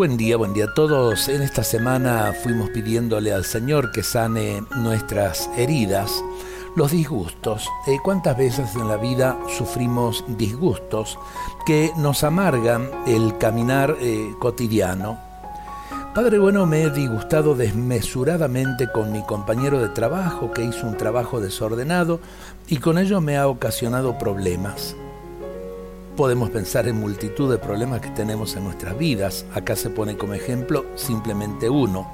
Buen día, buen día a todos. En esta semana fuimos pidiéndole al Señor que sane nuestras heridas, los disgustos. Eh, ¿Cuántas veces en la vida sufrimos disgustos que nos amargan el caminar eh, cotidiano? Padre bueno, me he disgustado desmesuradamente con mi compañero de trabajo que hizo un trabajo desordenado y con ello me ha ocasionado problemas. Podemos pensar en multitud de problemas que tenemos en nuestras vidas. Acá se pone como ejemplo simplemente uno.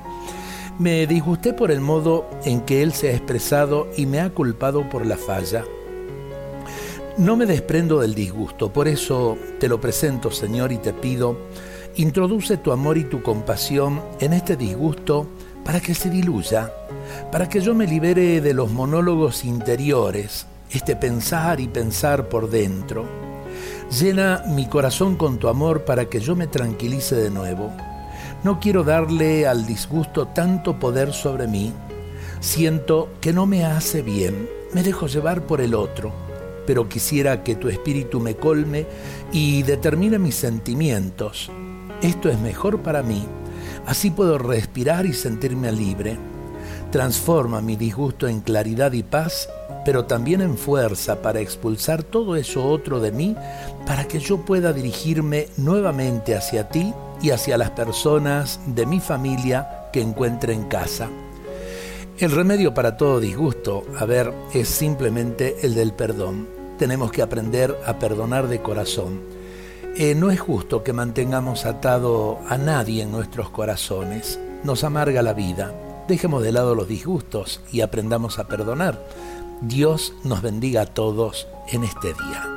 Me disgusté por el modo en que él se ha expresado y me ha culpado por la falla. No me desprendo del disgusto, por eso te lo presento, Señor, y te pido, introduce tu amor y tu compasión en este disgusto para que se diluya, para que yo me libere de los monólogos interiores, este pensar y pensar por dentro Llena mi corazón con tu amor para que yo me tranquilice de nuevo. No quiero darle al disgusto tanto poder sobre mí. Siento que no me hace bien. Me dejo llevar por el otro. Pero quisiera que tu espíritu me colme y determine mis sentimientos. Esto es mejor para mí. Así puedo respirar y sentirme libre. Transforma mi disgusto en claridad y paz pero también en fuerza para expulsar todo eso otro de mí, para que yo pueda dirigirme nuevamente hacia ti y hacia las personas de mi familia que encuentre en casa. El remedio para todo disgusto, a ver, es simplemente el del perdón. Tenemos que aprender a perdonar de corazón. Eh, no es justo que mantengamos atado a nadie en nuestros corazones. Nos amarga la vida. Dejemos de lado los disgustos y aprendamos a perdonar. Dios nos bendiga a todos en este día.